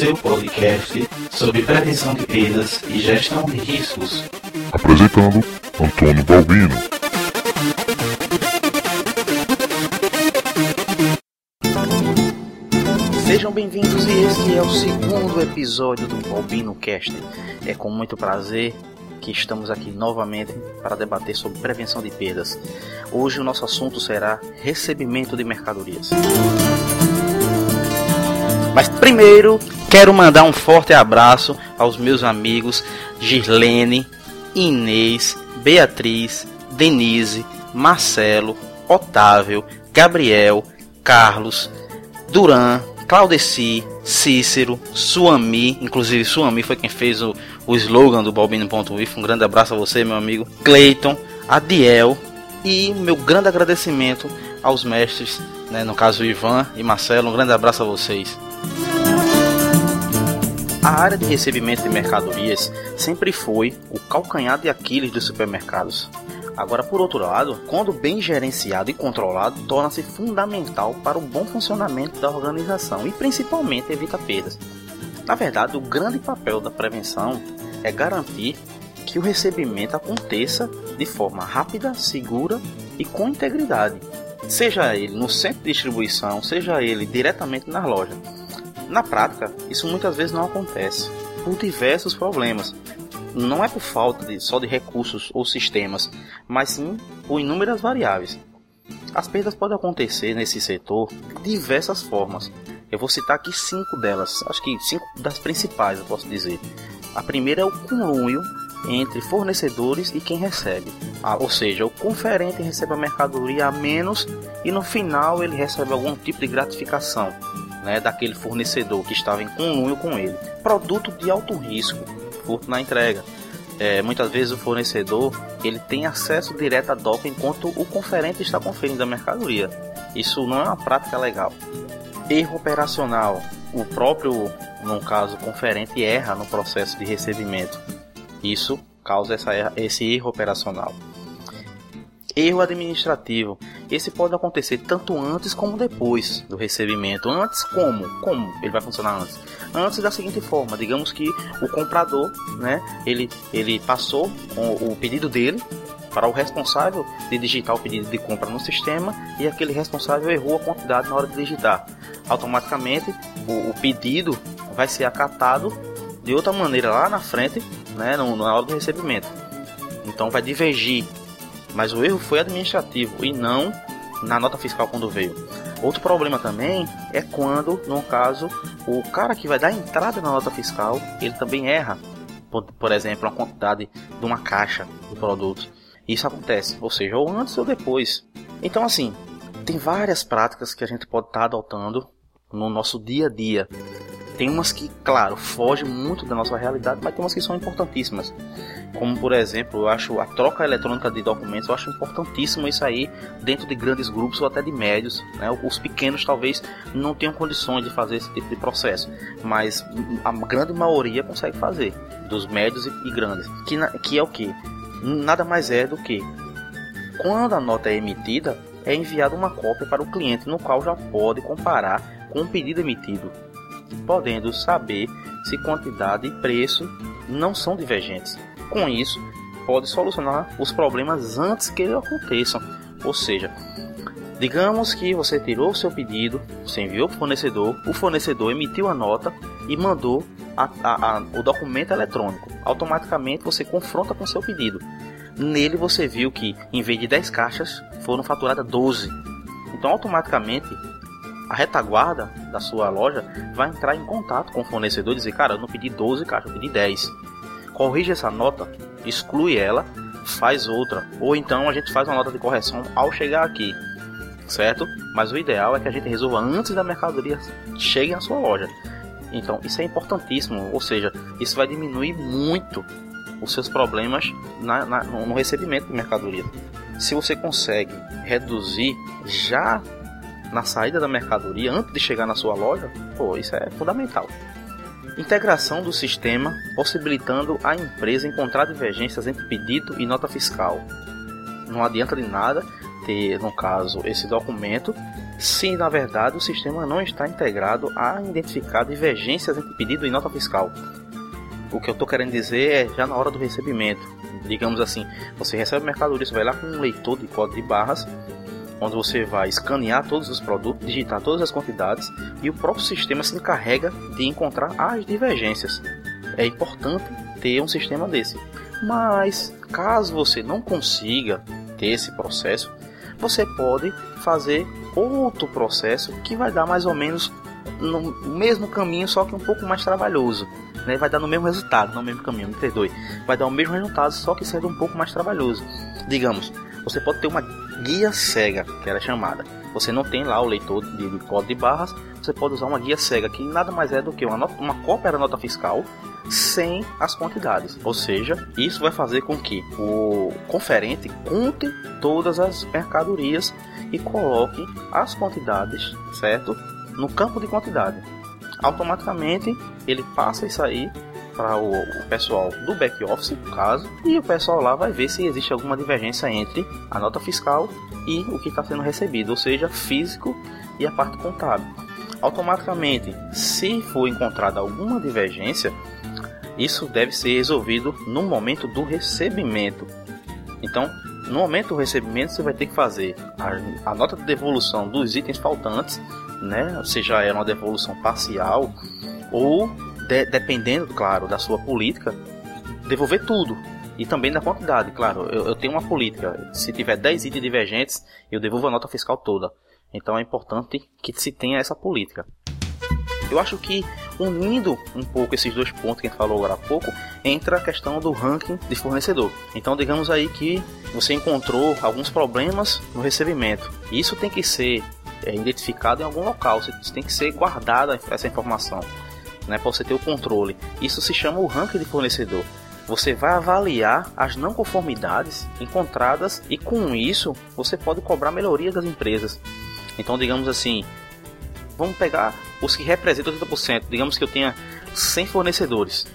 seu podcast sobre prevenção de perdas e gestão de riscos. Apresentando Antônio Balbino. Sejam bem-vindos e este é o segundo episódio do Balbino Cast. É com muito prazer que estamos aqui novamente para debater sobre prevenção de perdas. Hoje o nosso assunto será recebimento de mercadorias. Mas primeiro quero mandar um forte abraço aos meus amigos Girlene, Inês, Beatriz, Denise, Marcelo, Otávio, Gabriel, Carlos, Duran, Claudeci, Cícero, Suami, inclusive Suami foi quem fez o, o slogan do Balbino.if. Um grande abraço a você, meu amigo. Cleiton, Adiel e meu grande agradecimento aos mestres, né, no caso Ivan e Marcelo. Um grande abraço a vocês. A área de recebimento de mercadorias sempre foi o calcanhar de Aquiles dos supermercados. Agora, por outro lado, quando bem gerenciado e controlado, torna-se fundamental para o bom funcionamento da organização e principalmente evita perdas. Na verdade, o grande papel da prevenção é garantir que o recebimento aconteça de forma rápida, segura e com integridade, seja ele no centro de distribuição, seja ele diretamente na loja. Na prática, isso muitas vezes não acontece por diversos problemas, não é por falta de, só de recursos ou sistemas, mas sim por inúmeras variáveis. As perdas podem acontecer nesse setor de diversas formas. Eu vou citar aqui cinco delas, acho que cinco das principais, eu posso dizer. A primeira é o conluio entre fornecedores e quem recebe. Ah, ou seja, o conferente recebe a mercadoria a menos e no final ele recebe algum tipo de gratificação né, daquele fornecedor que estava em conluio com ele. Produto de alto risco, furto na entrega. É, muitas vezes o fornecedor ele tem acesso direto à DOCA enquanto o conferente está conferindo a mercadoria. Isso não é uma prática legal. Erro operacional. O próprio, no caso, conferente erra no processo de recebimento. Isso causa essa, esse erro operacional. Erro administrativo. Esse pode acontecer tanto antes como depois do recebimento. Antes como? Como ele vai funcionar antes? Antes da seguinte forma, digamos que o comprador, né, ele, ele passou o, o pedido dele para o responsável de digitar o pedido de compra no sistema e aquele responsável errou a quantidade na hora de digitar. Automaticamente o, o pedido vai ser acatado de outra maneira lá na frente, né, no, na hora do recebimento. Então vai divergir mas o erro foi administrativo e não na nota fiscal quando veio. Outro problema também é quando, no caso, o cara que vai dar entrada na nota fiscal, ele também erra, por, por exemplo, a quantidade de uma caixa de produtos. Isso acontece, ou seja, ou antes ou depois. Então, assim, tem várias práticas que a gente pode estar tá adotando no nosso dia a dia tem umas que, claro, fogem muito da nossa realidade, mas tem umas que são importantíssimas. Como, por exemplo, eu acho a troca eletrônica de documentos, eu acho importantíssimo isso aí dentro de grandes grupos ou até de médios. Né? Os pequenos talvez não tenham condições de fazer esse tipo de processo, mas a grande maioria consegue fazer, dos médios e grandes. Que, que é o que? Nada mais é do que quando a nota é emitida, é enviada uma cópia para o cliente, no qual já pode comparar com o pedido emitido podendo saber se quantidade e preço não são divergentes. Com isso, pode solucionar os problemas antes que eles aconteçam. Ou seja, digamos que você tirou o seu pedido, você enviou para o fornecedor, o fornecedor emitiu a nota e mandou a, a, a, o documento eletrônico. Automaticamente você confronta com o seu pedido. Nele você viu que em vez de 10 caixas foram faturadas 12. Então automaticamente a retaguarda da sua loja vai entrar em contato com o fornecedor e dizer, cara, eu não pedi 12 caixas, eu pedi 10. Corrige essa nota, exclui ela, faz outra. Ou então a gente faz uma nota de correção ao chegar aqui, certo? Mas o ideal é que a gente resolva antes da mercadoria chegue na sua loja. Então isso é importantíssimo, ou seja, isso vai diminuir muito os seus problemas na, na, no recebimento de mercadoria. Se você consegue reduzir já na saída da mercadoria antes de chegar na sua loja, pô, isso é fundamental. Integração do sistema, possibilitando a empresa encontrar divergências entre pedido e nota fiscal. Não adianta de nada ter, no caso, esse documento se na verdade o sistema não está integrado a identificar divergências entre pedido e nota fiscal. O que eu estou querendo dizer é já na hora do recebimento. Digamos assim, você recebe mercadoria, você vai lá com um leitor de código de barras, onde você vai escanear todos os produtos, digitar todas as quantidades e o próprio sistema se encarrega de encontrar as divergências. É importante ter um sistema desse. Mas caso você não consiga ter esse processo, você pode fazer outro processo que vai dar mais ou menos no mesmo caminho, só que um pouco mais trabalhoso. Né? Vai dar no mesmo resultado, no mesmo caminho, me perdoe. Vai dar o mesmo resultado, só que sendo um pouco mais trabalhoso. Digamos, você pode ter uma guia cega, que era chamada. Você não tem lá o leitor de, de código de barras, você pode usar uma guia cega, que nada mais é do que uma, nota, uma cópia da nota fiscal sem as quantidades. Ou seja, isso vai fazer com que o conferente conte todas as mercadorias e coloque as quantidades, certo? No campo de quantidade. Automaticamente ele passa isso aí para o, o, pessoal do back office, no caso, e o pessoal lá vai ver se existe alguma divergência entre a nota fiscal e o que está sendo recebido, ou seja, físico e a parte contábil. Automaticamente, se for encontrada alguma divergência, isso deve ser resolvido no momento do recebimento. Então, no momento do recebimento, você vai ter que fazer a, a nota de devolução dos itens faltantes, né? seja é uma devolução parcial ou, de, dependendo, claro, da sua política, devolver tudo. E também da quantidade, claro. Eu, eu tenho uma política. Se tiver 10 itens divergentes, eu devolvo a nota fiscal toda. Então é importante que se tenha essa política. Eu acho que unindo um pouco esses dois pontos que a gente falou agora há pouco, entra a questão do ranking de fornecedor. Então, digamos aí que você encontrou alguns problemas no recebimento. Isso tem que ser é, identificado em algum local, você tem que ser guardada essa informação, né, para você ter o controle. Isso se chama o ranking de fornecedor. Você vai avaliar as não conformidades encontradas e com isso você pode cobrar melhoria das empresas. Então, digamos assim, vamos pegar os que representam 80%. Digamos que eu tenha 100 fornecedores.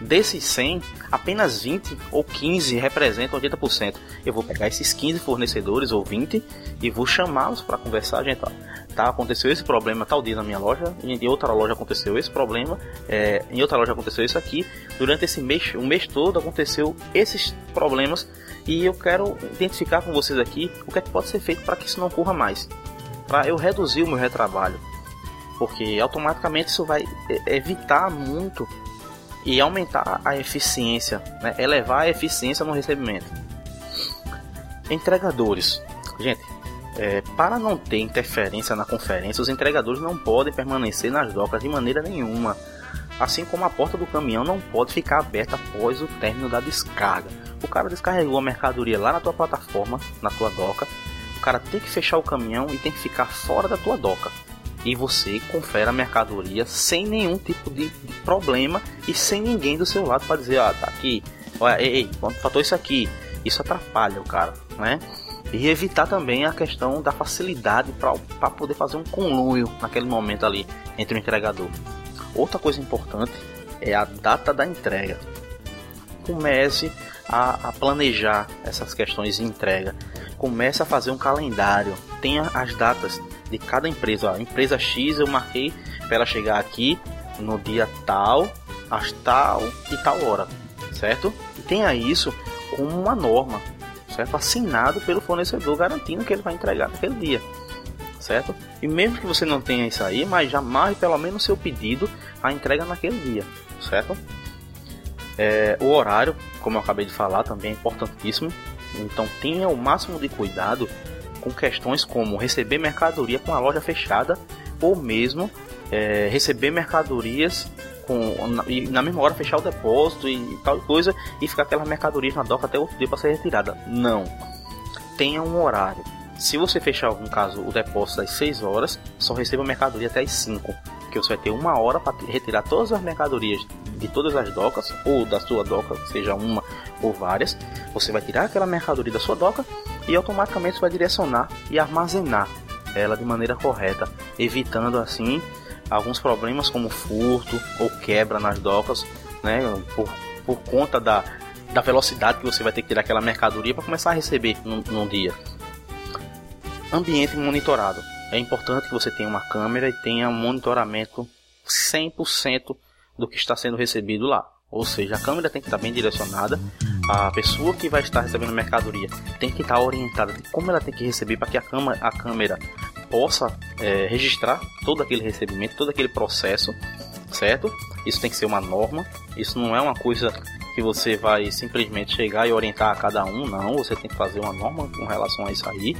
Desses 100, apenas 20 ou 15 representam 80%. Eu vou pegar esses 15 fornecedores ou 20 e vou chamá-los para conversar. Gente, ó, tá, aconteceu esse problema tal dia na minha loja, em outra loja aconteceu esse problema, é, em outra loja aconteceu isso aqui. Durante esse mês, um mês todo aconteceu esses problemas e eu quero identificar com vocês aqui o que, é que pode ser feito para que isso não ocorra mais. Para eu reduzir o meu retrabalho porque automaticamente isso vai evitar muito e aumentar a eficiência, né? elevar a eficiência no recebimento. Entregadores, gente, é, para não ter interferência na conferência, os entregadores não podem permanecer nas docas de maneira nenhuma, assim como a porta do caminhão não pode ficar aberta após o término da descarga. O cara descarregou a mercadoria lá na tua plataforma, na tua doca, o cara tem que fechar o caminhão e tem que ficar fora da tua doca e você confere a mercadoria sem nenhum tipo de, de problema e sem ninguém do seu lado para dizer, ah, tá aqui, olha, ei, ei, faltou isso aqui? Isso atrapalha o cara, né? E evitar também a questão da facilidade para poder fazer um conluio naquele momento ali entre o entregador. Outra coisa importante é a data da entrega. Comece a, a planejar essas questões de entrega. Comece a fazer um calendário. Tenha as datas de cada empresa. A empresa X eu marquei para ela chegar aqui no dia tal, às tal e tal hora, certo? E tenha isso como uma norma, certo? Assinado pelo fornecedor, garantindo que ele vai entregar naquele dia, certo? E mesmo que você não tenha isso aí, mas marque pelo menos seu pedido a entrega naquele dia, certo? É, o horário, como eu acabei de falar, também é importantíssimo. Então tenha o máximo de cuidado com questões como receber mercadoria com a loja fechada ou mesmo é, receber mercadorias com, na, e na mesma hora fechar o depósito e tal coisa e ficar aquela mercadoria na doca até outro dia para ser retirada. Não. Tenha um horário. Se você fechar, no caso, o depósito às 6 horas, só receba a mercadoria até às 5. Porque você vai ter uma hora para retirar todas as mercadorias de todas as docas, ou da sua doca, seja uma ou várias. Você vai tirar aquela mercadoria da sua doca e automaticamente vai direcionar e armazenar ela de maneira correta, evitando assim alguns problemas como furto ou quebra nas docas, né, por, por conta da, da velocidade que você vai ter que tirar aquela mercadoria para começar a receber num, num dia. Ambiente monitorado. é importante que você tenha uma câmera e tenha um monitoramento 100% do que está sendo recebido lá. Ou seja, a câmera tem que estar bem direcionada, a pessoa que vai estar recebendo mercadoria tem que estar orientada de como ela tem que receber para que a, cama, a câmera possa é, registrar todo aquele recebimento, todo aquele processo, certo? Isso tem que ser uma norma, isso não é uma coisa que você vai simplesmente chegar e orientar a cada um, não, você tem que fazer uma norma com relação a isso aí.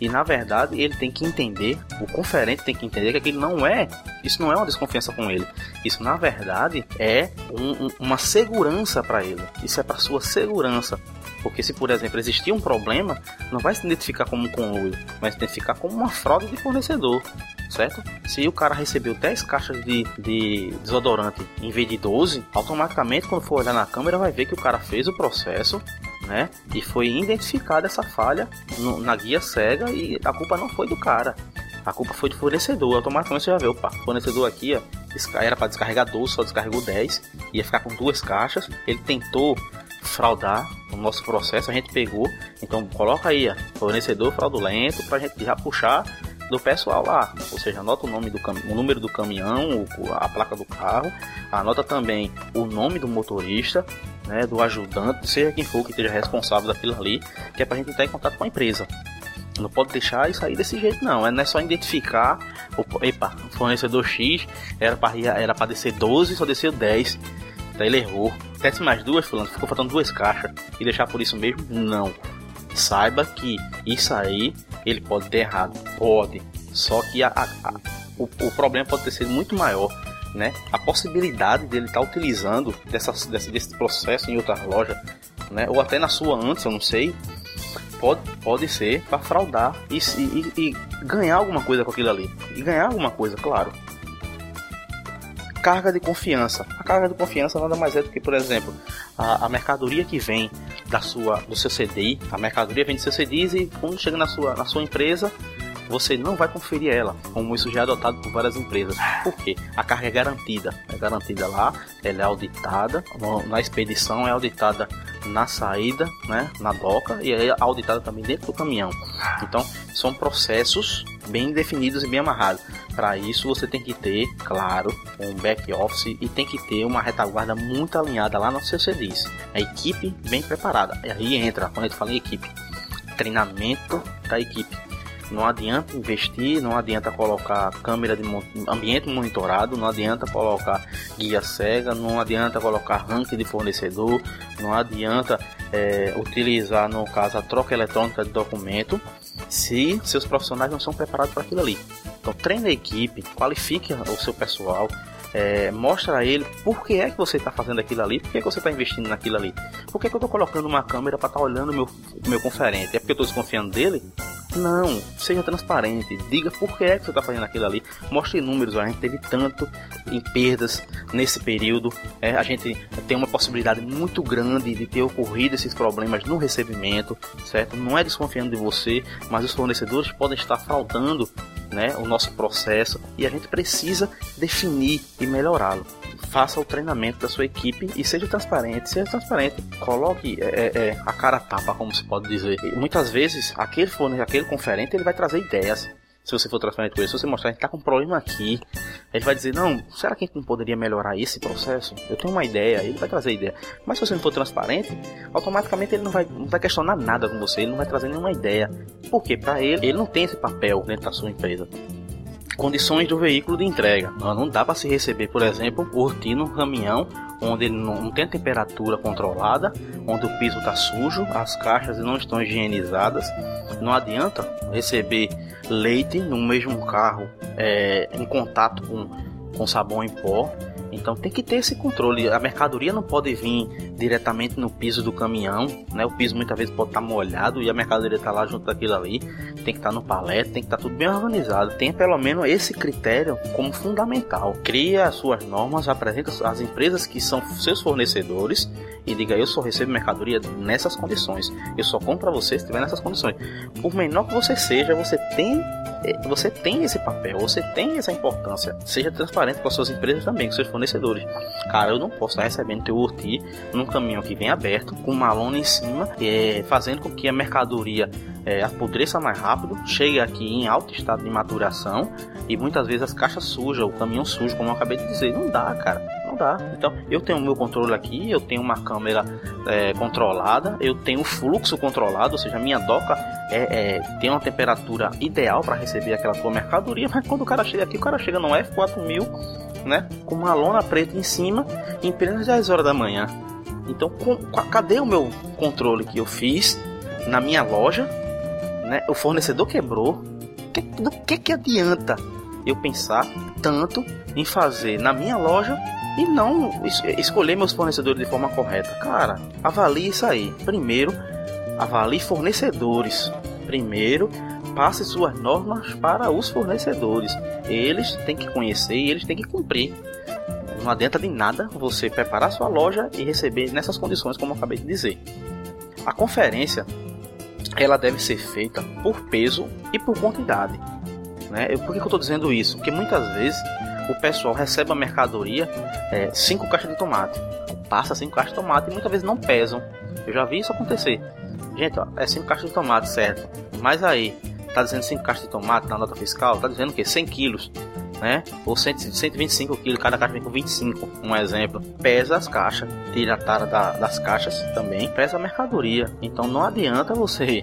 E na verdade ele tem que entender, o conferente tem que entender que aquilo não é, isso não é uma desconfiança com ele. Isso na verdade é um, um, uma segurança para ele. Isso é para sua segurança. Porque se, por exemplo, existir um problema, não vai se identificar como um conluio, vai se identificar como uma fraude de fornecedor, certo? Se o cara recebeu 10 caixas de, de desodorante em vez de 12, automaticamente quando for olhar na câmera vai ver que o cara fez o processo, né? E foi identificada essa falha no, na guia cega e a culpa não foi do cara. A culpa foi do fornecedor. Automaticamente você já vê, opa, o fornecedor aqui, ó, era para descarregar 12, só descarregou 10, ia ficar com duas caixas. Ele tentou fraudar o nosso processo, a gente pegou. Então coloca aí, ó, fornecedor fraudulento pra gente já puxar do pessoal lá. Ou seja, anota o nome do o número do caminhão, a placa do carro, anota também o nome do motorista, né, do ajudante, seja quem for que esteja responsável daquilo ali, que é pra gente entrar em contato com a empresa. Não pode deixar isso aí desse jeito, não. É, não é só identificar. O, epa, fornecedor X era para era descer 12, só desceu 10. Daí ele errou. Desce mais duas, fulano, ficou faltando duas caixas. E deixar por isso mesmo? Não. Saiba que isso aí ele pode ter errado. Pode. Só que a, a, a, o, o problema pode ter sido muito maior. Né? A possibilidade dele estar tá utilizando dessa, desse, desse processo em outra loja, né? ou até na sua antes, eu não sei, pode, pode ser para fraudar e, e, e, ganhar alguma coisa com aquilo ali. E ganhar alguma coisa, claro carga de confiança. A carga de confiança nada mais é do que, por exemplo, a, a mercadoria que vem da sua, do seu CDI, a mercadoria vem do seu CDI e quando chega na sua, na sua empresa, você não vai conferir ela, como isso já é adotado por várias empresas. Por quê? A carga é garantida, é garantida lá, ela é auditada, na expedição é auditada na saída, né, na doca e é auditada também dentro do caminhão. Então, são processos bem definidos e bem amarrados. Para isso você tem que ter, claro, um back office e tem que ter uma retaguarda muito alinhada lá no seu serviço. A equipe bem preparada. Aí entra, quando eu falo em equipe, treinamento da equipe. Não adianta investir, não adianta colocar câmera de ambiente monitorado, não adianta colocar guia cega, não adianta colocar ranking de fornecedor, não adianta é, utilizar, no caso, a troca eletrônica de documento se seus profissionais não são preparados para aquilo ali. Então treine a equipe, qualifique o seu pessoal, é, mostra a ele por que é que você está fazendo aquilo ali, por que, é que você está investindo naquilo ali, por que, é que eu estou colocando uma câmera para estar tá olhando o meu, meu conferente, é porque eu estou desconfiando dele? Não, seja transparente, diga por que é que você está fazendo aquilo ali, mostre números, a gente teve tanto em perdas nesse período, é, a gente tem uma possibilidade muito grande de ter ocorrido esses problemas no recebimento, certo? Não é desconfiando de você, mas os fornecedores podem estar fraudando né, o nosso processo e a gente precisa definir e melhorá-lo. Faça o treinamento da sua equipe e seja transparente, seja transparente. Coloque é, é, é a cara tapa, como se pode dizer. E muitas vezes aquele fone, aquele conferente, ele vai trazer ideias se você for transparente com ele, se você mostrar que está com um problema aqui, ele vai dizer, não, será que a gente não poderia melhorar esse processo? Eu tenho uma ideia, ele vai trazer ideia. Mas se você não for transparente, automaticamente ele não vai, não vai questionar nada com você, ele não vai trazer nenhuma ideia. Porque para ele, ele não tem esse papel dentro da sua empresa condições do veículo de entrega. Não dá para se receber, por exemplo, ortino um caminhão onde não tem temperatura controlada, onde o piso está sujo, as caixas não estão higienizadas. Não adianta receber leite no mesmo carro é, em contato com, com sabão em pó. Então tem que ter esse controle. A mercadoria não pode vir diretamente no piso do caminhão, né? O piso muitas vezes pode estar tá molhado e a mercadoria está lá junto daquilo ali. Tem que estar tá no palete, tem que estar tá tudo bem organizado. Tem pelo menos esse critério como fundamental. Cria as suas normas, apresenta as empresas que são seus fornecedores e diga eu só recebo mercadoria nessas condições. Eu só compro para você se estiver nessas condições. Por menor que você seja, você tem eh, você tem esse papel, você tem essa importância. Seja transparente com as suas empresas também, com seus fornecedores. Cara, eu não posso estar recebendo teu urti num caminhão que vem aberto, com uma lona em cima, é, fazendo com que a mercadoria é, apodreça mais rápido, chegue aqui em alto estado de maturação e muitas vezes as caixas sujas, o caminhão sujo, como eu acabei de dizer. Não dá, cara. Dá. Então, eu tenho o meu controle aqui, eu tenho uma câmera é, controlada, eu tenho o fluxo controlado, ou seja, a minha doca é, é, tem uma temperatura ideal para receber aquela tua mercadoria, mas quando o cara chega aqui, o cara chega no F4000 né? Com uma lona preta em cima em plenas 10 horas da manhã. Então, com, cadê o meu controle que eu fiz na minha loja? Né? O fornecedor quebrou. Que, do que que adianta eu pensar tanto em fazer na minha loja e não es escolher meus fornecedores de forma correta? Cara, avalie isso aí. Primeiro, avalie fornecedores. Primeiro, passe suas normas para os fornecedores. Eles têm que conhecer e eles têm que cumprir. Não adianta de nada você preparar sua loja e receber nessas condições, como eu acabei de dizer. A conferência ela deve ser feita por peso e por quantidade. Né? Por que, eu estou dizendo isso? Porque muitas vezes o pessoal recebe a mercadoria 5 é, caixas de tomate, passa 5 caixas de tomate e muitas vezes não pesam. Eu já vi isso acontecer. Gente, ó, é 5 caixas de tomate, certo? Mas aí, tá dizendo 5 caixas de tomate na nota fiscal, tá dizendo o quê? 100 quilos, né? Ou 100, 125 quilos, cada caixa vem com 25, um exemplo. Pesa as caixas, tira a tara da, das caixas também, pesa a mercadoria. Então não adianta você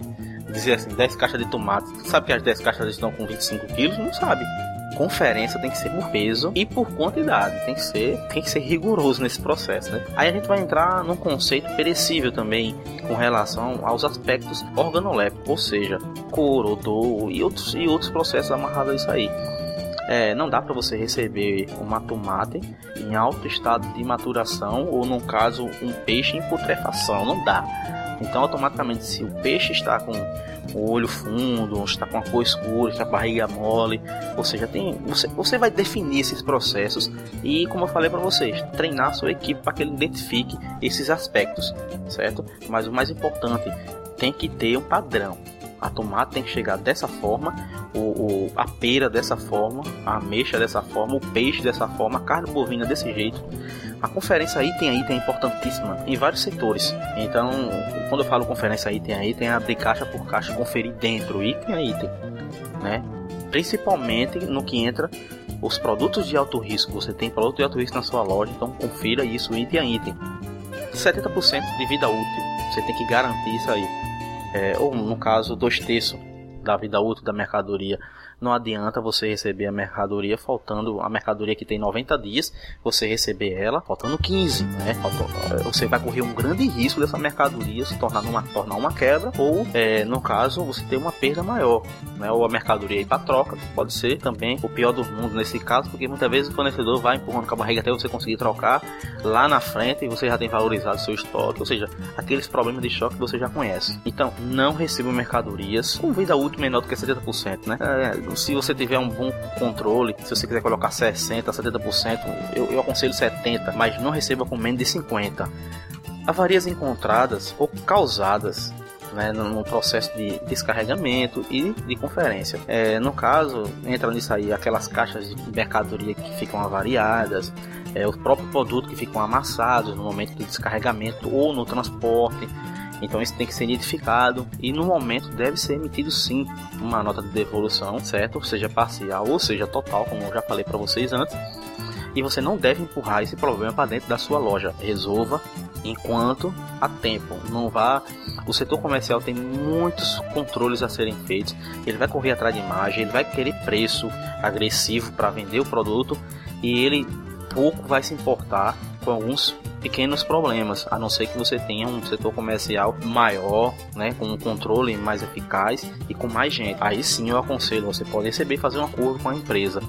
dizer assim, 10 caixas de tomate. Sabe que as 10 caixas estão com 25 quilos? Não sabe conferência tem que ser por peso e por quantidade, tem que ser, tem que ser rigoroso nesse processo, né? Aí a gente vai entrar num conceito perecível também com relação aos aspectos organolépticos, ou seja, cor, odor e outros, e outros processos amarrados a isso aí. É, não dá para você receber uma tomate em alto estado de maturação ou, no caso, um peixe em putrefação. Não dá. Então, automaticamente, se o peixe está com o olho fundo, está com a cor escura, com a barriga mole, ou seja, tem, você, você vai definir esses processos e, como eu falei para vocês, treinar a sua equipe para que ele identifique esses aspectos, certo? Mas o mais importante, tem que ter um padrão. A tomate tem que chegar dessa forma, o, o, a pera dessa forma, a ameixa dessa forma, o peixe dessa forma, a carne bovina desse jeito. A conferência item a item é importantíssima em vários setores. Então, quando eu falo conferência item a item, é abrir caixa por caixa, conferir dentro, item a item, né? Principalmente no que entra os produtos de alto risco. Você tem produto de alto risco na sua loja, então confira isso item a item. 70% de vida útil, você tem que garantir isso aí. É, ou no caso, dois terços da vida útil da mercadoria não adianta você receber a mercadoria faltando a mercadoria que tem 90 dias, você receber ela faltando 15, né? Você vai correr um grande risco dessa mercadoria se tornar uma, tornar uma quebra ou, é, no caso, você ter uma perda maior, né? Ou a mercadoria ir para troca, pode ser também o pior do mundo nesse caso, porque muitas vezes o fornecedor vai empurrando com a barriga até você conseguir trocar lá na frente e você já tem valorizado seu estoque, ou seja, aqueles problemas de choque que você já conhece. Então, não receba mercadorias com vida útil menor do que 70%, né? É, se você tiver um bom controle, se você quiser colocar 60%, 70%, eu, eu aconselho 70%, mas não receba com menos de 50%. Avarias encontradas ou causadas né, no processo de descarregamento e de conferência. É, no caso, entra nisso aí aquelas caixas de mercadoria que ficam avariadas, é, o próprio produto que ficam amassados no momento do descarregamento ou no transporte. Então isso tem que ser identificado e no momento deve ser emitido sim uma nota de devolução, certo? Seja parcial ou seja total, como eu já falei para vocês antes. E você não deve empurrar esse problema para dentro da sua loja. Resolva enquanto há tempo. Não vá. O setor comercial tem muitos controles a serem feitos. Ele vai correr atrás de imagem, ele vai querer preço agressivo para vender o produto e ele pouco vai se importar com alguns pequenos problemas, a não ser que você tenha um setor comercial maior, né, com um controle mais eficaz e com mais gente. Aí sim eu aconselho, você pode receber e fazer um acordo com a empresa.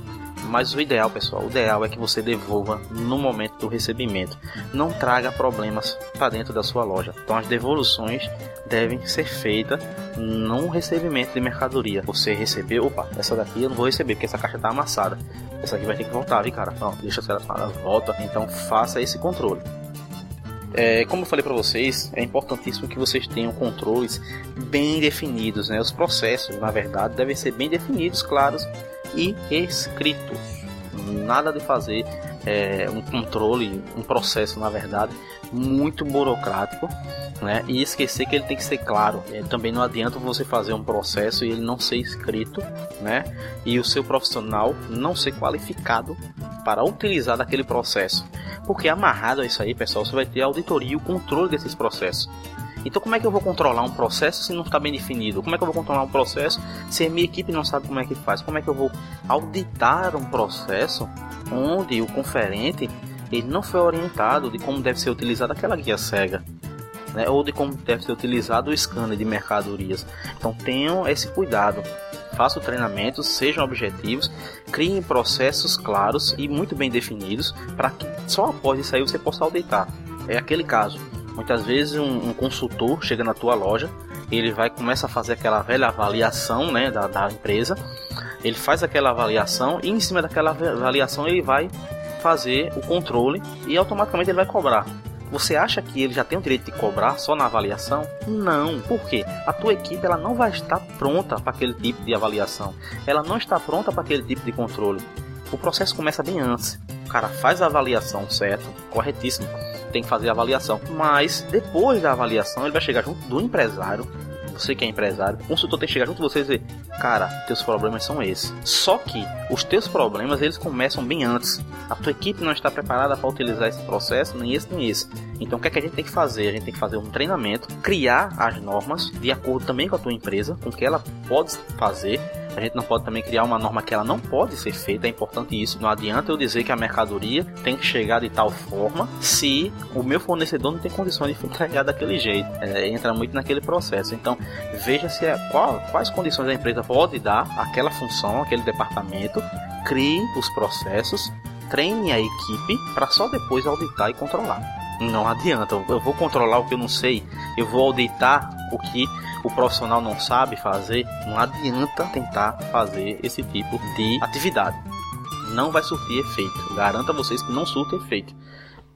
Mas o ideal, pessoal, o ideal é que você devolva no momento do recebimento. Não traga problemas para dentro da sua loja. Então as devoluções devem ser feitas no recebimento de mercadoria. Você recebeu, opa, essa daqui eu não vou receber porque essa caixa está amassada. Essa aqui vai ter que voltar, viu, cara? Não, deixa ela volta. Então faça esse controle. É, como eu falei para vocês, é importantíssimo que vocês tenham controles bem definidos, né? Os processos, na verdade, devem ser bem definidos, claros e escritos. Nada de fazer é, um controle, um processo, na verdade, muito burocrático, né? E esquecer que ele tem que ser claro. É, também não adianta você fazer um processo e ele não ser escrito, né? E o seu profissional não ser qualificado para utilizar daquele processo. Porque amarrado a isso aí, pessoal, você vai ter auditoria e o controle desses processos. Então como é que eu vou controlar um processo se não está bem definido? Como é que eu vou controlar um processo se a minha equipe não sabe como é que faz? Como é que eu vou auditar um processo onde o conferente ele não foi orientado de como deve ser utilizada aquela guia cega? Né? Ou de como deve ser utilizado o scanner de mercadorias. Então tenham esse cuidado façam treinamentos, sejam objetivos, criem processos claros e muito bem definidos para que só após isso aí você possa auditar. É aquele caso. Muitas vezes um, um, consultor chega na tua loja, ele vai começa a fazer aquela velha avaliação né, da, da empresa, ele faz aquela avaliação e em cima daquela avaliação ele vai fazer o controle e automaticamente ele vai cobrar. Você acha que ele já tem o direito de cobrar só na avaliação? Não. Por quê? A tua equipe ela não vai estar pronta para aquele tipo de avaliação. Ela não está pronta para aquele tipo de controle. O processo começa bem antes. O cara faz a avaliação, certo? Corretíssimo tem que fazer a avaliação. Mas depois da avaliação, ele vai chegar junto do empresário. Você que é empresário, o consultor tem que chegar junto de você e dizer: Cara, teus problemas são esses. Só que os teus problemas eles começam bem antes. A tua equipe não está preparada para utilizar esse processo, nem esse nem esse. Então o que, é que a gente tem que fazer? A gente tem que fazer um treinamento, criar as normas de acordo também com a tua empresa, com o que ela pode fazer a gente não pode também criar uma norma que ela não pode ser feita, é importante isso. Não adianta eu dizer que a mercadoria tem que chegar de tal forma se o meu fornecedor não tem condições de entregar daquele jeito. É, entra muito naquele processo. Então, veja se é, qual, quais condições a empresa pode dar aquela função, aquele departamento, crie os processos, treine a equipe para só depois auditar e controlar. Não adianta, eu vou controlar o que eu não sei, eu vou auditar o que o profissional não sabe fazer, não adianta tentar fazer esse tipo de atividade. Não vai surtir efeito. Garanto a vocês que não surte efeito.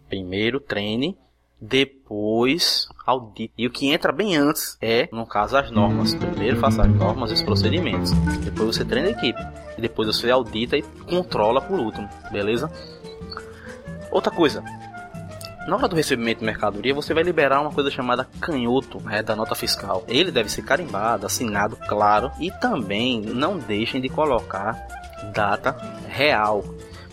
Primeiro treine, depois audite. E o que entra bem antes é, no caso, as normas. Primeiro faça as normas e os procedimentos. Depois você treina a equipe. E depois você audita e controla por último. Beleza? Outra coisa, na hora do recebimento de mercadoria, você vai liberar uma coisa chamada canhoto né, da nota fiscal. Ele deve ser carimbado, assinado, claro, e também não deixem de colocar data real.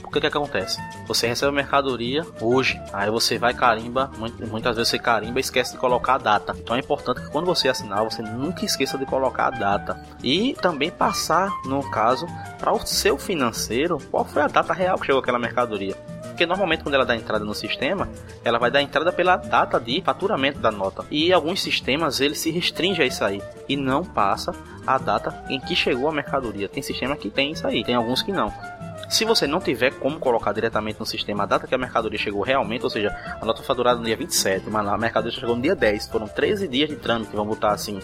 Porque o que, que acontece? Você recebe a mercadoria hoje, aí você vai carimba, muitas vezes você carimba e esquece de colocar a data. Então é importante que quando você assinar, você nunca esqueça de colocar a data. E também passar, no caso, para o seu financeiro, qual foi a data real que chegou aquela mercadoria. Porque normalmente quando ela dá entrada no sistema, ela vai dar entrada pela data de faturamento da nota. E alguns sistemas ele se restringe a isso aí e não passa a data em que chegou a mercadoria. Tem sistema que tem isso aí, tem alguns que não. Se você não tiver como colocar diretamente no sistema a data que a mercadoria chegou realmente, ou seja, a nota faturada no dia 27, mas a mercadoria chegou no dia 10, foram 13 dias de trâmite, vamos botar assim.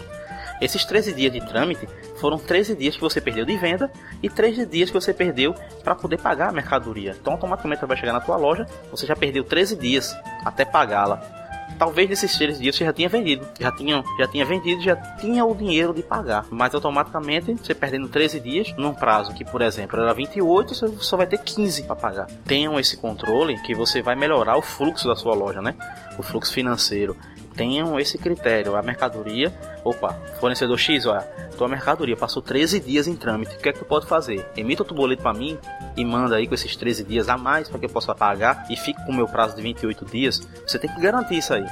Esses 13 dias de trâmite foram 13 dias que você perdeu de venda e 13 dias que você perdeu para poder pagar a mercadoria. Então automaticamente ela vai chegar na tua loja, você já perdeu 13 dias até pagá-la. Talvez nesses 13 dias você já tinha vendido, já tinha, já tinha vendido, já tinha o dinheiro de pagar. Mas automaticamente você perdendo 13 dias num prazo que, por exemplo, era 28, você só vai ter 15 para pagar. Tenham esse controle que você vai melhorar o fluxo da sua loja, né? O fluxo financeiro tenham esse critério. A mercadoria, opa, fornecedor X, olha, tua mercadoria passou 13 dias em trâmite. O que é que tu pode fazer? Emita o boleto para mim e manda aí com esses 13 dias a mais para que eu possa pagar e fique com o meu prazo de 28 dias. Você tem que garantir isso aí.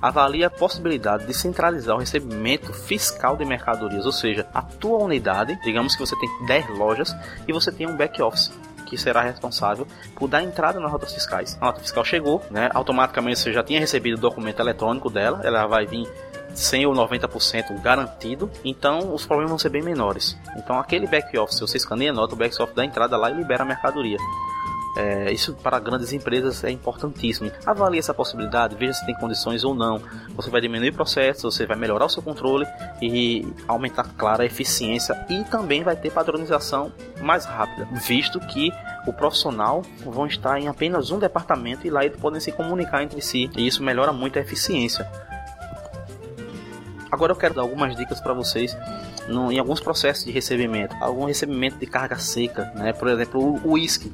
Avalie a possibilidade de centralizar o recebimento fiscal de mercadorias, ou seja, a tua unidade, digamos que você tem 10 lojas e você tem um back office que será responsável por dar entrada nas notas fiscais. A nota fiscal chegou, né? Automaticamente você já tinha recebido o documento eletrônico dela, ela vai vir 100 ou 90% garantido, então os problemas vão ser bem menores. Então aquele back office, você escaneia a nota, o back office dá entrada lá e libera a mercadoria. É, isso para grandes empresas é importantíssimo. Avalie essa possibilidade, veja se tem condições ou não. Você vai diminuir processos, você vai melhorar o seu controle e aumentar, claro, a eficiência e também vai ter padronização mais rápida, visto que o profissional vão estar em apenas um departamento e lá eles podem se comunicar entre si e isso melhora muito a eficiência. Agora eu quero dar algumas dicas para vocês no, em alguns processos de recebimento, algum recebimento de carga seca, né? Por exemplo, o uísque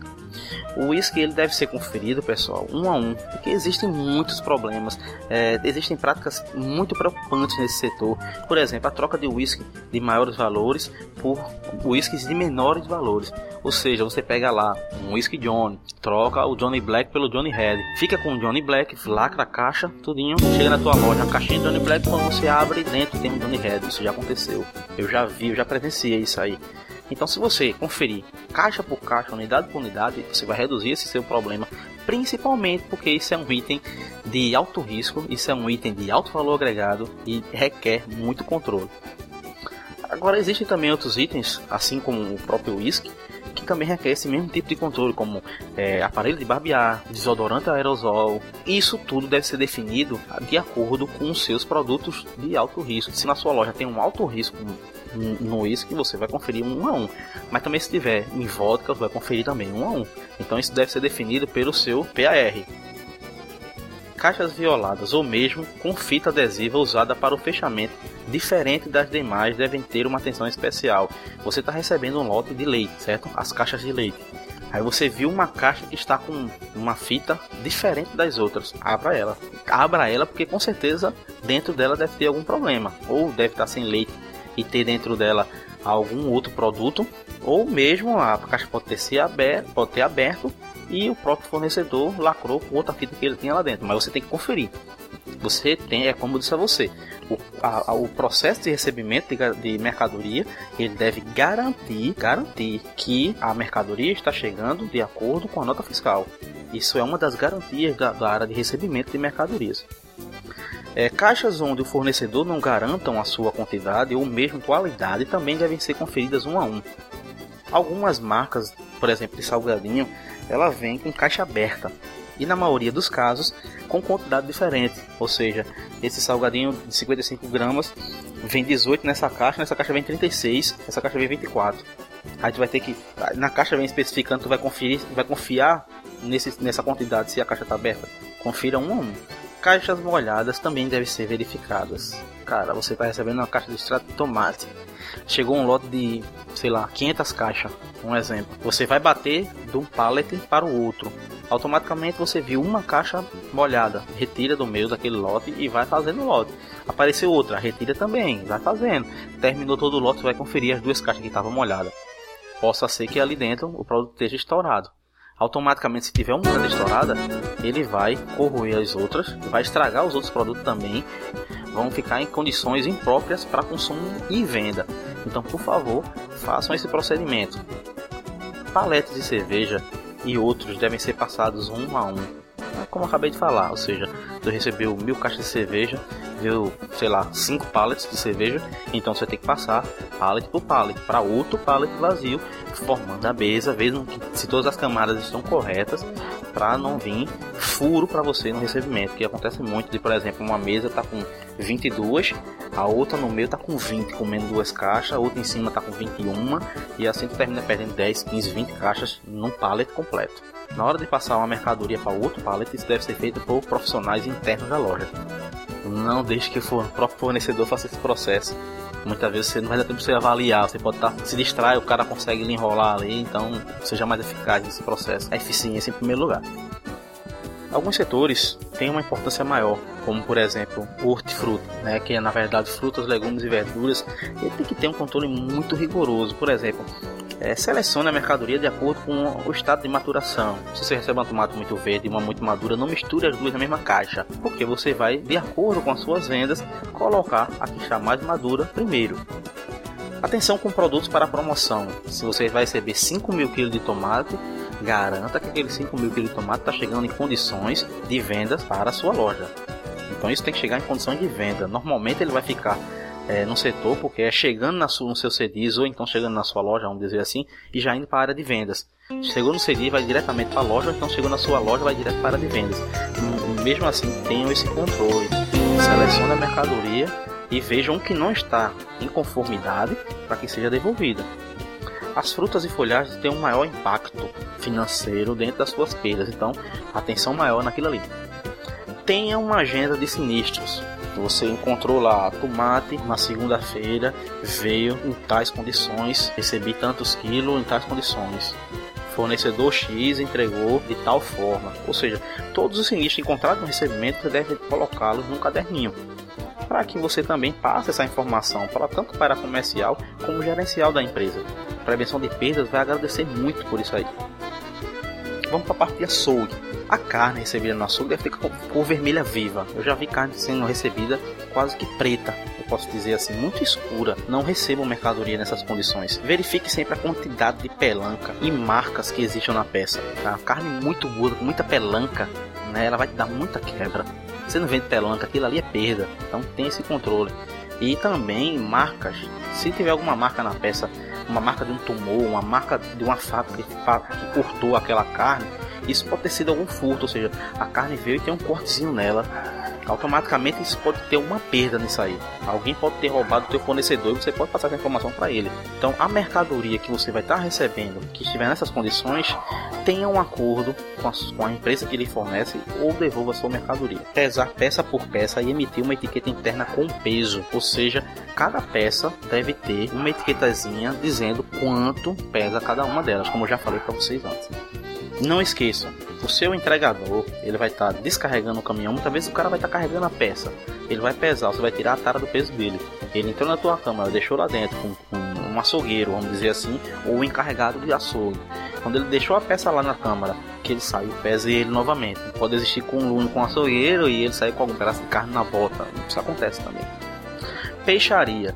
O whisky ele deve ser conferido, pessoal, um a um, porque existem muitos problemas, é, existem práticas muito preocupantes nesse setor. Por exemplo, a troca de whisky de maiores valores por whiskies de menores valores. Ou seja, você pega lá um whisky Johnny, troca o Johnny Black pelo Johnny Red, fica com o Johnny Black, lacra a caixa, tudinho, chega na tua loja, uma caixinha de Johnny Black, quando você abre dentro tem um Johnny Red. Isso já aconteceu. Eu já vi, eu já presenciei isso aí. Então, se você conferir caixa por caixa, unidade por unidade, você vai reduzir esse seu problema, principalmente porque isso é um item de alto risco, isso é um item de alto valor agregado e requer muito controle. Agora, existem também outros itens, assim como o próprio whisky, que também requer esse mesmo tipo de controle, como é, aparelho de barbear, desodorante aerosol. Isso tudo deve ser definido de acordo com os seus produtos de alto risco. Se na sua loja tem um alto risco no uísque você vai conferir um a um. Mas também se tiver em vodka, vai conferir também um a um. Então isso deve ser definido pelo seu PAR. Caixas violadas ou mesmo com fita adesiva usada para o fechamento, diferente das demais, devem ter uma atenção especial. Você está recebendo um lote de leite, certo? As caixas de leite. Aí você viu uma caixa que está com uma fita diferente das outras. Abra ela. Abra ela porque com certeza dentro dela deve ter algum problema. Ou deve estar sem leite e ter dentro dela algum outro produto, ou mesmo a caixa pode ter, se aberto, pode ter aberto e o próprio fornecedor lacrou com outra fita que ele tinha lá dentro, mas você tem que conferir. Você tem, é como eu disse a você, o, a, o processo de recebimento de, de, mercadoria ele deve garantir, garantir que a mercadoria está chegando de acordo com a nota fiscal. Isso é uma das garantias da, da área de recebimento de mercadorias. É, caixas onde o fornecedor não garantam a sua quantidade ou mesmo qualidade também devem ser conferidas um a um. Algumas marcas, por exemplo, de salgadinho, ela vem com caixa aberta e na maioria dos casos com quantidade diferente, ou seja, esse salgadinho de 55 gramas vem 18 nessa caixa, nessa caixa vem 36, essa caixa vem 24. Aí tu vai ter que na caixa vem especificando, tu vai conferir, vai confiar nesse, nessa quantidade se a caixa está aberta. Confira um a um. Caixas molhadas também devem ser verificadas. Cara, você está recebendo uma caixa de extrato de tomate. Chegou um lote de, sei lá, 500 caixas, um exemplo. Você vai bater de um pallet para o outro. Automaticamente você viu uma caixa molhada, retira do meio daquele lote e vai fazendo o lote. Apareceu outra, retira também, vai fazendo. Terminou todo o lote, vai conferir as duas caixas que estavam molhadas. Possa ser que ali dentro o produto esteja estourado automaticamente se tiver uma estourada, ele vai corroer as outras, vai estragar os outros produtos também, vão ficar em condições impróprias para consumo e venda. Então, por favor, façam esse procedimento. Paletes de cerveja e outros devem ser passados um a um como acabei de falar, ou seja, tu recebeu mil caixas de cerveja, viu, sei lá, cinco pallets de cerveja, então você tem que passar pallet por pallet para outro pallet vazio, formando a mesa, vendo se todas as camadas estão corretas, para não vir furo para você no recebimento, que acontece muito de, por exemplo, uma mesa tá com 22, a outra no meio tá com 20, comendo duas caixas, a outra em cima tá com 21, e assim tu termina perdendo 10, 15, 20 caixas num pallet completo. Na hora de passar uma mercadoria para outro pallet, isso deve ser feito por profissionais internos da loja. Não deixe que o próprio fornecedor faça esse processo. Muitas vezes você não vai dar tempo de você avaliar, você pode estar tá, se distrai, o cara consegue lhe enrolar ali, então seja mais eficaz nesse processo. A eficiência em primeiro lugar. Alguns setores têm uma importância maior, como por exemplo o hortifruti, né, que é na verdade frutas, legumes e verduras, ele tem que ter um controle muito rigoroso. Por exemplo, é, selecione a mercadoria de acordo com o estado de maturação. Se você recebe uma tomate muito verde e uma muito madura, não misture as duas na mesma caixa, porque você vai, de acordo com as suas vendas, colocar a que está mais madura primeiro. Atenção com produtos para promoção. Se você vai receber 5 mil kg de tomate, garanta que aqueles 5 mil kg de tomate está chegando em condições de vendas para a sua loja. Então isso tem que chegar em condições de venda. Normalmente ele vai ficar é, no setor, porque é chegando na sua, no seu CDIs ou então chegando na sua loja, vamos dizer assim, e já indo para a área de vendas. Chegou no CD, vai diretamente para a loja, então chegou na sua loja, vai direto para a área de vendas. Mesmo assim, tenham esse controle. Selecione a mercadoria e vejam o que não está em conformidade para que seja devolvida. As frutas e folhagens têm um maior impacto financeiro dentro das suas perdas, então atenção maior naquilo ali. Tenha uma agenda de sinistros. Você encontrou lá tomate na segunda-feira, veio em tais condições, recebi tantos quilos em tais condições. fornecedor X entregou de tal forma. Ou seja, todos os sinistros encontrados no recebimento você deve colocá-los num caderninho para que você também passe essa informação para tanto para comercial como gerencial da empresa. A prevenção de perdas vai agradecer muito por isso aí. Vamos para a parte de açougue. A carne recebida no açougue deve ficar com cor vermelha viva. Eu já vi carne sendo recebida quase que preta, eu posso dizer assim, muito escura. Não recebam mercadoria nessas condições. Verifique sempre a quantidade de pelanca e marcas que existem na peça. Tá? Carne muito boa, com muita pelanca, né? ela vai te dar muita quebra. Você não vende pelanca, aquilo ali é perda. Então tem esse controle. E também marcas. Se tiver alguma marca na peça, uma marca de um tumor, uma marca de uma fábrica que cortou aquela carne, isso pode ter sido algum furto, ou seja, a carne veio e tem um cortezinho nela automaticamente isso pode ter uma perda nisso aí. Alguém pode ter roubado o teu fornecedor e você pode passar essa informação para ele. Então a mercadoria que você vai estar tá recebendo, que estiver nessas condições, tenha um acordo com a, com a, empresa que lhe fornece ou devolva a sua mercadoria. Pesar peça por peça e emitir uma etiqueta interna com peso, ou seja, cada peça deve ter uma etiquetazinha dizendo quanto pesa cada uma delas, como eu já falei para vocês antes. Não esqueçam, seu entregador, ele vai estar tá descarregando o caminhão, muitas vezes o cara vai estar tá carregando a peça. Ele vai pesar, você vai tirar a tara do peso dele. Ele entrou na tua câmara, deixou lá dentro com, com um açougueiro, vamos dizer assim, ou encarregado de açougue. Quando ele deixou a peça lá na câmara, que ele saiu, pesa ele novamente. Pode existir com um com o açougueiro e ele sair com algum pedaço de carne na bota. Isso acontece também. Peixaria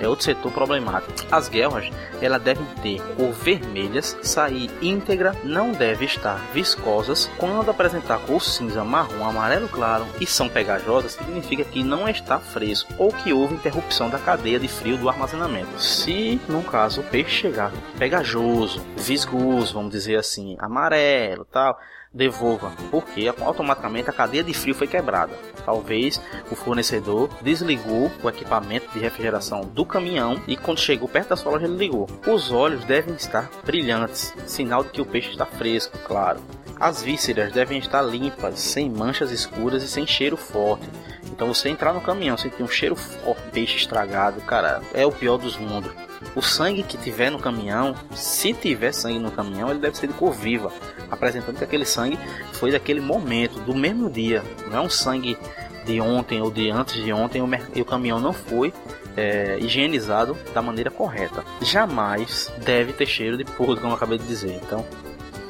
é outro setor problemático. As guerras ela devem ter cor vermelhas, sair íntegra, não deve estar viscosas. Quando apresentar cor cinza, marrom, amarelo claro e são pegajosas, significa que não está fresco ou que houve interrupção da cadeia de frio do armazenamento. Se, no caso, o peixe chegar pegajoso, viscoso, vamos dizer assim, amarelo, tal, devolva, porque automaticamente a cadeia de frio foi quebrada. Talvez o fornecedor desligou o equipamento de refrigeração do caminhão e quando chegou perto da sua ele ligou. Os olhos devem estar brilhantes, sinal de que o peixe está fresco, claro. As vísceras devem estar limpas, sem manchas escuras e sem cheiro forte. Então você entrar no caminhão sem ter um cheiro forte, peixe estragado, cara, é o pior dos mundos. O sangue que tiver no caminhão, se tiver sangue no caminhão, ele deve ser de cor viva, apresentando que aquele sangue foi daquele momento, do mesmo dia. Não é um sangue de ontem ou de antes de ontem e o caminhão não foi é, higienizado da maneira correta. Jamais deve ter cheiro de podre, como eu acabei de dizer. Então,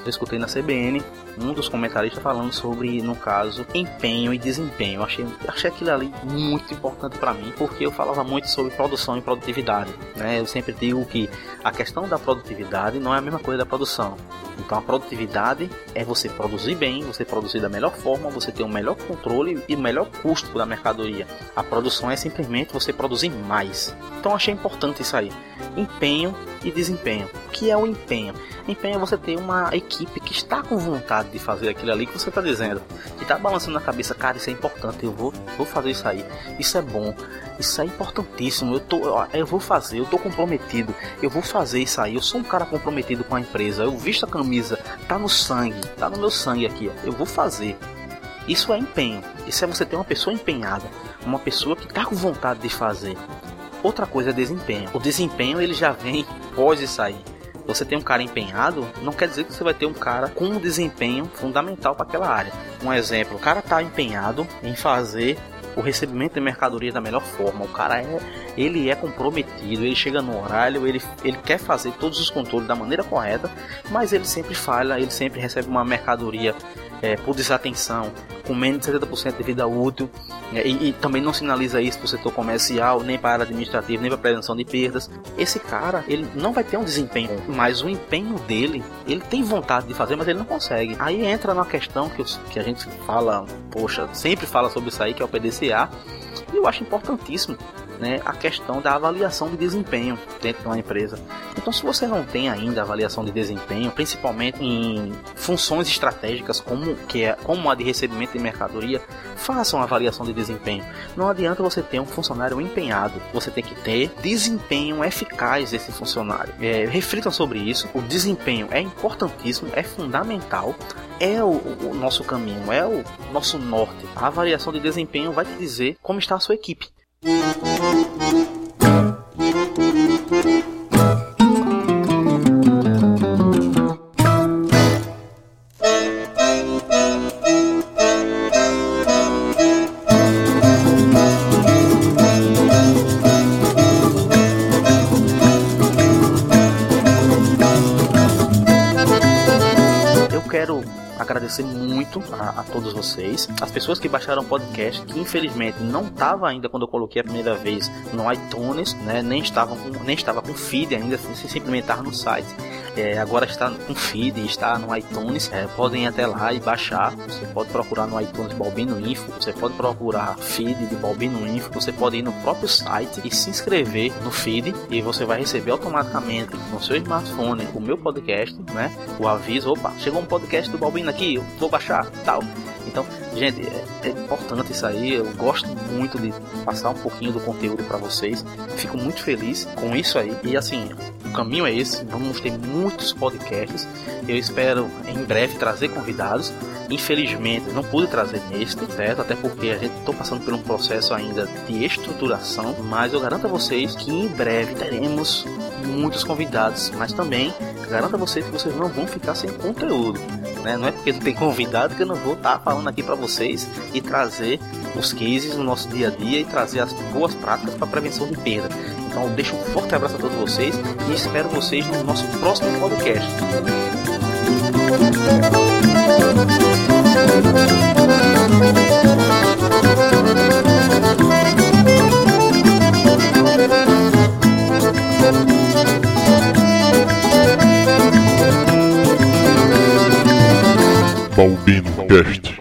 eu escutei na CBN um dos comentaristas falando sobre, no caso, empenho e desempenho. Achei, achei aquilo ali muito importante para mim, porque eu falava muito sobre produção e produtividade. Né? Eu sempre digo que a questão da produtividade não é a mesma coisa da produção. Então a produtividade é você produzir bem, você produzir da melhor forma, você ter um melhor controle e melhor custo da mercadoria. A produção é simplesmente você produzir mais. Então achei importante isso aí. Empenho e desempenho. O que é o empenho? Empenho é você ter uma equipe que está com vontade de fazer aquilo ali que você está dizendo, que está balançando na cabeça, cara, isso é importante, eu vou, vou fazer isso aí, isso é bom, isso é importantíssimo, eu, tô, eu vou fazer, eu tô comprometido, eu vou fazer isso aí, eu sou um cara comprometido com a empresa, eu visto a camisa, tá no sangue, tá no meu sangue aqui, ó, eu vou fazer. Isso é empenho, isso é você ter uma pessoa empenhada, uma pessoa que está com vontade de fazer. Outra coisa é desempenho. O desempenho ele já vem pós isso aí. Você tem um cara empenhado, não quer dizer que você vai ter um cara com um desempenho fundamental para aquela área. Um exemplo, o cara está empenhado em fazer o recebimento de mercadoria da melhor forma. O cara é, ele é comprometido, ele chega no horário, ele, ele quer fazer todos os controles da maneira correta, mas ele sempre falha, ele sempre recebe uma mercadoria é, por desatenção, com menos de 70% de vida útil, é, e, e, também não sinaliza isso para o setor comercial, nem para a área administrativa, nem para a prevenção de perdas. Esse cara, ele não vai ter um desempenho, mas o empenho dele, ele tem vontade de fazer, mas ele não consegue. Aí entra na questão que, que a gente fala, poxa, sempre fala sobre isso aí, que é o PDCA, e eu acho importantíssimo né, a questão da avaliação de desempenho dentro de uma empresa. Então, se você não tem ainda avaliação de desempenho, principalmente em funções estratégicas como, que é, como a de recebimento de mercadoria, faça uma avaliação de desempenho. Não adianta você ter um funcionário empenhado, você tem que ter desempenho eficaz desse funcionário. É, reflitam sobre isso. O desempenho é importantíssimo, é fundamental é o, o, nosso caminho, é o nosso norte. A avaliação de desempenho vai te dizer como está a sua equipe. Baixaram podcast, que infelizmente não estava ainda quando eu coloquei a primeira vez no iTunes, né? Nem estavam nem estava com feed ainda, assim, simplesmente estava no site. É, agora está com feed, está no iTunes. É, podem ir até lá e baixar. Você pode procurar no iTunes Balbino Info, você pode procurar feed de Balbino Info, você pode ir no próprio site e se inscrever no feed e você vai receber automaticamente no seu smartphone o meu podcast, né? O aviso, opa, chegou um podcast do Balbino aqui, eu vou baixar, tal. Então, gente, é, é, importante isso aí. Eu gosto muito de passar um pouquinho do conteúdo para vocês. Fico muito feliz com isso aí. E assim, o caminho é esse. Vamos ter muitos podcasts. Eu espero em breve trazer convidados. Infelizmente, não pude trazer neste, certo? Até porque a gente está passando por um processo ainda de estruturação. Mas eu garanto a vocês que em breve teremos muitos convidados, mas também garanto a vocês que vocês não vão ficar sem conteúdo. Né? Não é porque não tem convidado que eu não vou estar tá falando aqui para vocês e trazer os cases no nosso dia a dia e trazer as boas práticas para prevenção de perda. Então, deixo um forte abraço a todos vocês e espero vocês no nosso próximo podcast. Balbino Cast.